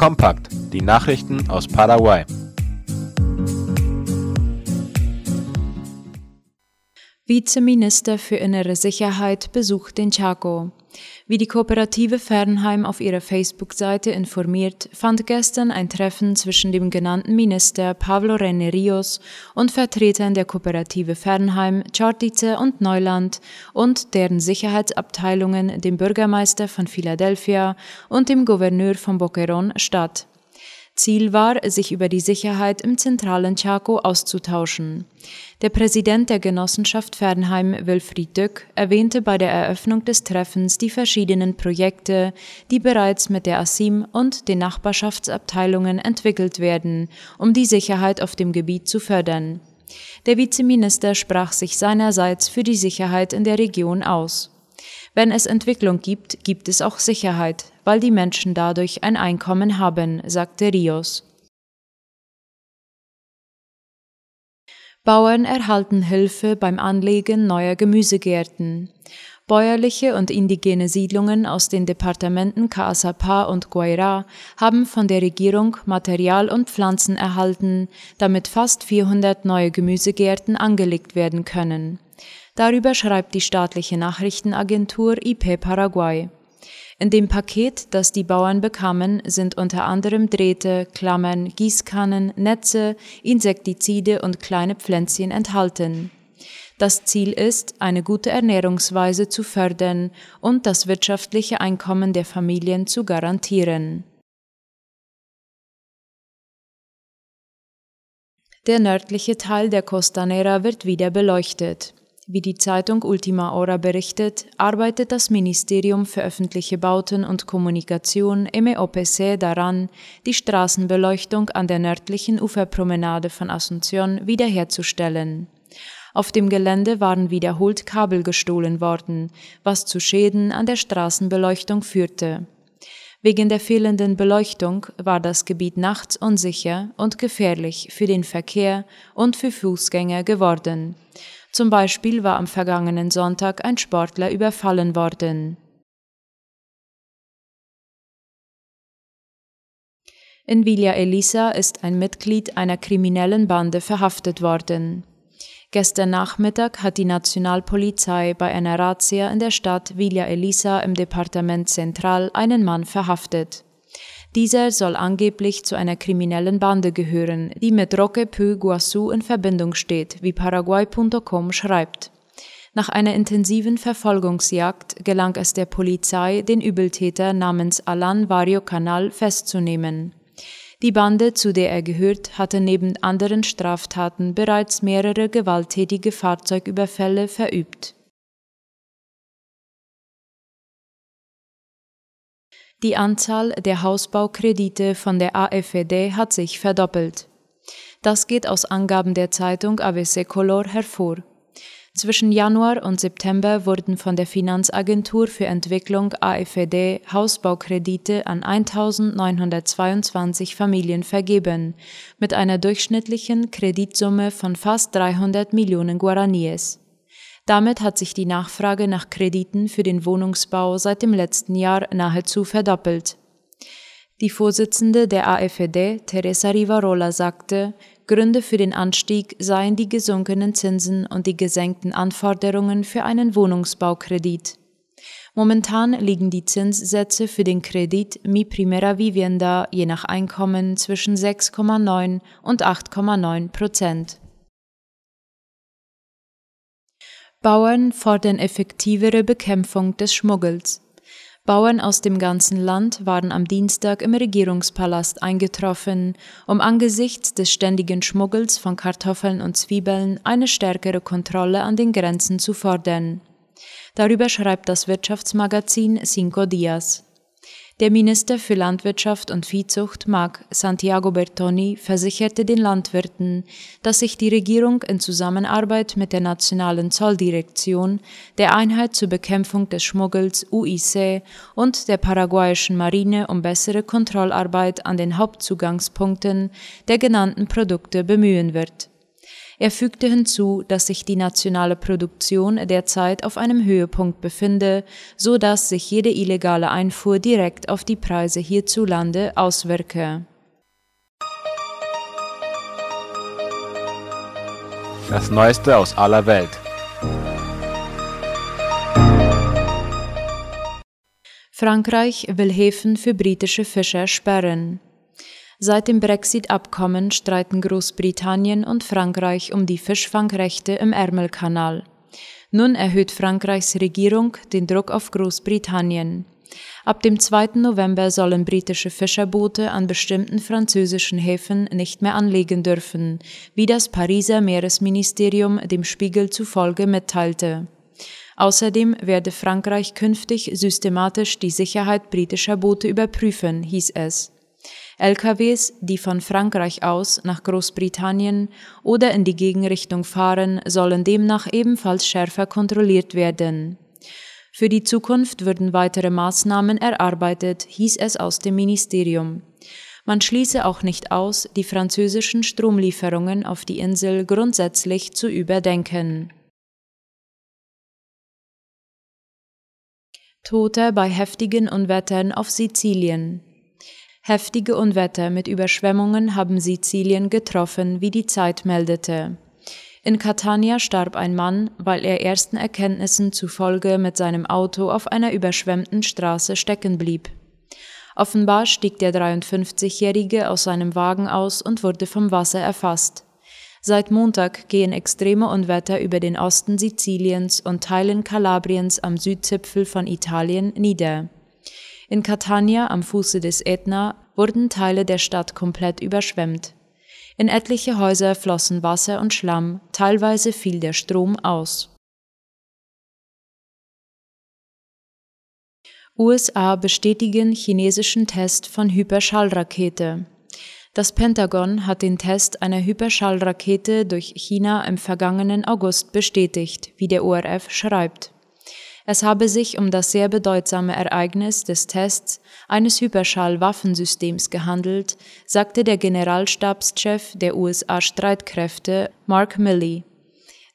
Kompakt, die Nachrichten aus Paraguay. Vizeminister für innere Sicherheit besucht den Chaco. Wie die Kooperative Fernheim auf ihrer Facebook-Seite informiert, fand gestern ein Treffen zwischen dem genannten Minister Pablo René Rios und Vertretern der Kooperative Fernheim, Chartice und Neuland und deren Sicherheitsabteilungen, dem Bürgermeister von Philadelphia und dem Gouverneur von Boquerón statt. Ziel war, sich über die Sicherheit im zentralen Chaco auszutauschen. Der Präsident der Genossenschaft Fernheim, Wilfried Dück, erwähnte bei der Eröffnung des Treffens die verschiedenen Projekte, die bereits mit der ASIM und den Nachbarschaftsabteilungen entwickelt werden, um die Sicherheit auf dem Gebiet zu fördern. Der Vizeminister sprach sich seinerseits für die Sicherheit in der Region aus. Wenn es Entwicklung gibt, gibt es auch Sicherheit, weil die Menschen dadurch ein Einkommen haben, sagte Rios. Bauern erhalten Hilfe beim Anlegen neuer Gemüsegärten. Bäuerliche und indigene Siedlungen aus den Departementen Caazapá und Guairá haben von der Regierung Material und Pflanzen erhalten, damit fast 400 neue Gemüsegärten angelegt werden können. Darüber schreibt die staatliche Nachrichtenagentur IP Paraguay. In dem Paket, das die Bauern bekamen, sind unter anderem Drähte, Klammern, Gießkannen, Netze, Insektizide und kleine Pflänzchen enthalten. Das Ziel ist, eine gute Ernährungsweise zu fördern und das wirtschaftliche Einkommen der Familien zu garantieren. Der nördliche Teil der Costanera wird wieder beleuchtet. Wie die Zeitung Ultima Hora berichtet, arbeitet das Ministerium für öffentliche Bauten und Kommunikation MEOPC daran, die Straßenbeleuchtung an der nördlichen Uferpromenade von Asunción wiederherzustellen. Auf dem Gelände waren wiederholt Kabel gestohlen worden, was zu Schäden an der Straßenbeleuchtung führte. Wegen der fehlenden Beleuchtung war das Gebiet nachts unsicher und gefährlich für den Verkehr und für Fußgänger geworden. Zum Beispiel war am vergangenen Sonntag ein Sportler überfallen worden. In Villa Elisa ist ein Mitglied einer kriminellen Bande verhaftet worden. Gestern Nachmittag hat die Nationalpolizei bei einer Razzia in der Stadt Villa Elisa im Departement Central einen Mann verhaftet. Dieser soll angeblich zu einer kriminellen Bande gehören, die mit Roque Pu Guasu in Verbindung steht, wie Paraguay.com schreibt. Nach einer intensiven Verfolgungsjagd gelang es der Polizei, den Übeltäter namens Alan Vario Canal festzunehmen. Die Bande, zu der er gehört, hatte neben anderen Straftaten bereits mehrere gewalttätige Fahrzeugüberfälle verübt. Die Anzahl der Hausbaukredite von der AFED hat sich verdoppelt. Das geht aus Angaben der Zeitung ABC Color hervor. Zwischen Januar und September wurden von der Finanzagentur für Entwicklung AFED Hausbaukredite an 1922 Familien vergeben, mit einer durchschnittlichen Kreditsumme von fast 300 Millionen Guaraníes. Damit hat sich die Nachfrage nach Krediten für den Wohnungsbau seit dem letzten Jahr nahezu verdoppelt. Die Vorsitzende der AfD, Teresa Rivarola, sagte, Gründe für den Anstieg seien die gesunkenen Zinsen und die gesenkten Anforderungen für einen Wohnungsbaukredit. Momentan liegen die Zinssätze für den Kredit Mi Primera Vivienda je nach Einkommen zwischen 6,9 und 8,9 Prozent. Bauern fordern effektivere Bekämpfung des Schmuggels. Bauern aus dem ganzen Land waren am Dienstag im Regierungspalast eingetroffen, um angesichts des ständigen Schmuggels von Kartoffeln und Zwiebeln eine stärkere Kontrolle an den Grenzen zu fordern. Darüber schreibt das Wirtschaftsmagazin Cinco Dias. Der Minister für Landwirtschaft und Viehzucht, Marc Santiago Bertoni, versicherte den Landwirten, dass sich die Regierung in Zusammenarbeit mit der Nationalen Zolldirektion, der Einheit zur Bekämpfung des Schmuggels UIC und der paraguayischen Marine um bessere Kontrollarbeit an den Hauptzugangspunkten der genannten Produkte bemühen wird. Er fügte hinzu, dass sich die nationale Produktion derzeit auf einem Höhepunkt befinde, so dass sich jede illegale Einfuhr direkt auf die Preise hierzulande auswirke. Das Neueste aus aller Welt. Frankreich will Häfen für britische Fischer sperren. Seit dem Brexit-Abkommen streiten Großbritannien und Frankreich um die Fischfangrechte im Ärmelkanal. Nun erhöht Frankreichs Regierung den Druck auf Großbritannien. Ab dem 2. November sollen britische Fischerboote an bestimmten französischen Häfen nicht mehr anlegen dürfen, wie das Pariser Meeresministerium dem Spiegel zufolge mitteilte. Außerdem werde Frankreich künftig systematisch die Sicherheit britischer Boote überprüfen, hieß es. LKWs, die von Frankreich aus nach Großbritannien oder in die Gegenrichtung fahren, sollen demnach ebenfalls schärfer kontrolliert werden. Für die Zukunft würden weitere Maßnahmen erarbeitet, hieß es aus dem Ministerium. Man schließe auch nicht aus, die französischen Stromlieferungen auf die Insel grundsätzlich zu überdenken. Tote bei heftigen Unwettern auf Sizilien. Heftige Unwetter mit Überschwemmungen haben Sizilien getroffen, wie die Zeit meldete. In Catania starb ein Mann, weil er ersten Erkenntnissen zufolge mit seinem Auto auf einer überschwemmten Straße stecken blieb. Offenbar stieg der 53-Jährige aus seinem Wagen aus und wurde vom Wasser erfasst. Seit Montag gehen extreme Unwetter über den Osten Siziliens und Teilen Kalabriens am Südzipfel von Italien nieder. In Catania am Fuße des Ätna wurden Teile der Stadt komplett überschwemmt. In etliche Häuser flossen Wasser und Schlamm, teilweise fiel der Strom aus. USA bestätigen chinesischen Test von Hyperschallrakete. Das Pentagon hat den Test einer Hyperschallrakete durch China im vergangenen August bestätigt, wie der ORF schreibt. Es habe sich um das sehr bedeutsame Ereignis des Tests eines Hyperschallwaffensystems gehandelt, sagte der Generalstabschef der USA-Streitkräfte Mark Milley.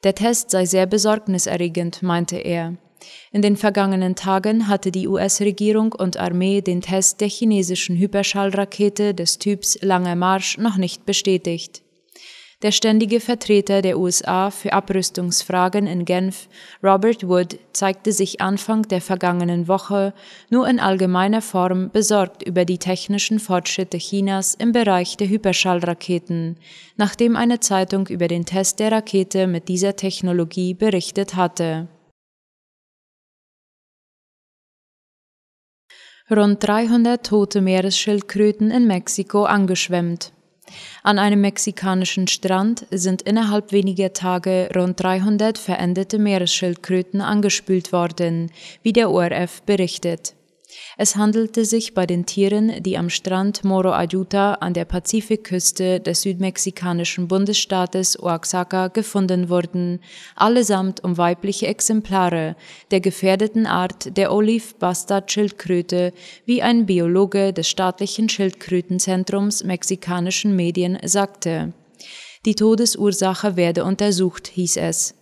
Der Test sei sehr besorgniserregend, meinte er. In den vergangenen Tagen hatte die US-Regierung und Armee den Test der chinesischen Hyperschallrakete des Typs Langer Marsch noch nicht bestätigt. Der ständige Vertreter der USA für Abrüstungsfragen in Genf, Robert Wood, zeigte sich Anfang der vergangenen Woche nur in allgemeiner Form besorgt über die technischen Fortschritte Chinas im Bereich der Hyperschallraketen, nachdem eine Zeitung über den Test der Rakete mit dieser Technologie berichtet hatte. Rund 300 tote Meeresschildkröten in Mexiko angeschwemmt. An einem mexikanischen Strand sind innerhalb weniger Tage rund 300 verendete Meeresschildkröten angespült worden, wie der ORF berichtet. Es handelte sich bei den Tieren, die am Strand Moro Ayuta an der Pazifikküste des südmexikanischen Bundesstaates Oaxaca gefunden wurden, allesamt um weibliche Exemplare der gefährdeten Art der Olive-Bastard-Schildkröte, wie ein Biologe des staatlichen Schildkrötenzentrums mexikanischen Medien sagte. Die Todesursache werde untersucht, hieß es.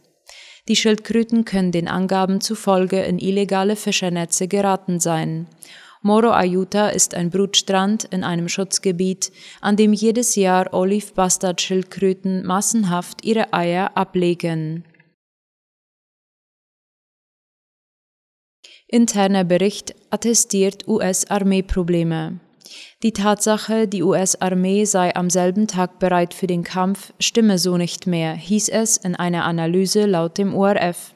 Die Schildkröten können den Angaben zufolge in illegale Fischernetze geraten sein. Moro Ayuta ist ein Brutstrand in einem Schutzgebiet, an dem jedes Jahr Olive-Bastard-Schildkröten massenhaft ihre Eier ablegen. Interner Bericht attestiert US-Armeeprobleme. Die Tatsache, die US-Armee sei am selben Tag bereit für den Kampf, stimme so nicht mehr, hieß es in einer Analyse laut dem ORF.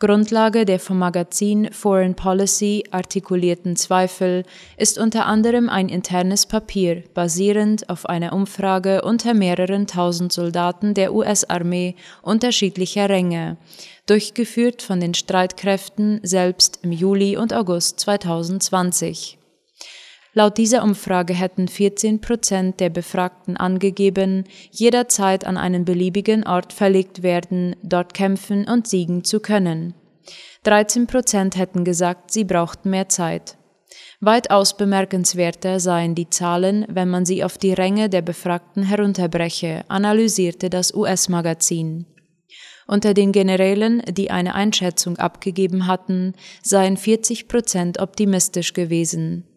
Grundlage der vom Magazin Foreign Policy artikulierten Zweifel ist unter anderem ein internes Papier, basierend auf einer Umfrage unter mehreren tausend Soldaten der US-Armee unterschiedlicher Ränge, durchgeführt von den Streitkräften selbst im Juli und August 2020. Laut dieser Umfrage hätten 14 Prozent der Befragten angegeben, jederzeit an einen beliebigen Ort verlegt werden, dort kämpfen und siegen zu können. 13 Prozent hätten gesagt, sie brauchten mehr Zeit. Weitaus bemerkenswerter seien die Zahlen, wenn man sie auf die Ränge der Befragten herunterbreche, analysierte das US-Magazin. Unter den Generälen, die eine Einschätzung abgegeben hatten, seien 40 Prozent optimistisch gewesen.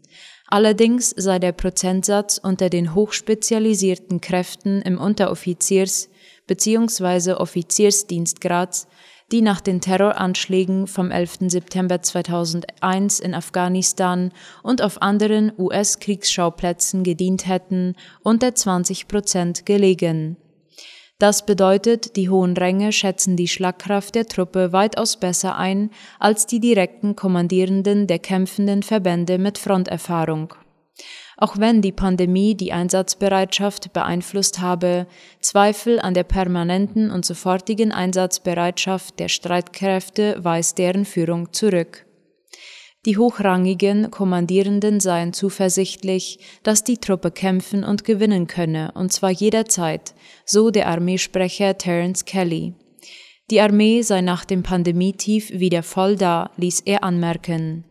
Allerdings sei der Prozentsatz unter den hochspezialisierten Kräften im Unteroffiziers- bzw. Offiziersdienstgrads die nach den Terroranschlägen vom 11. September 2001 in Afghanistan und auf anderen US-Kriegsschauplätzen gedient hätten, unter 20 Prozent gelegen. Das bedeutet, die hohen Ränge schätzen die Schlagkraft der Truppe weitaus besser ein als die direkten Kommandierenden der kämpfenden Verbände mit Fronterfahrung. Auch wenn die Pandemie die Einsatzbereitschaft beeinflusst habe, Zweifel an der permanenten und sofortigen Einsatzbereitschaft der Streitkräfte weist deren Führung zurück. Die hochrangigen Kommandierenden seien zuversichtlich, dass die Truppe kämpfen und gewinnen könne, und zwar jederzeit, so der Armeesprecher Terence Kelly. Die Armee sei nach dem Pandemietief wieder voll da, ließ er anmerken.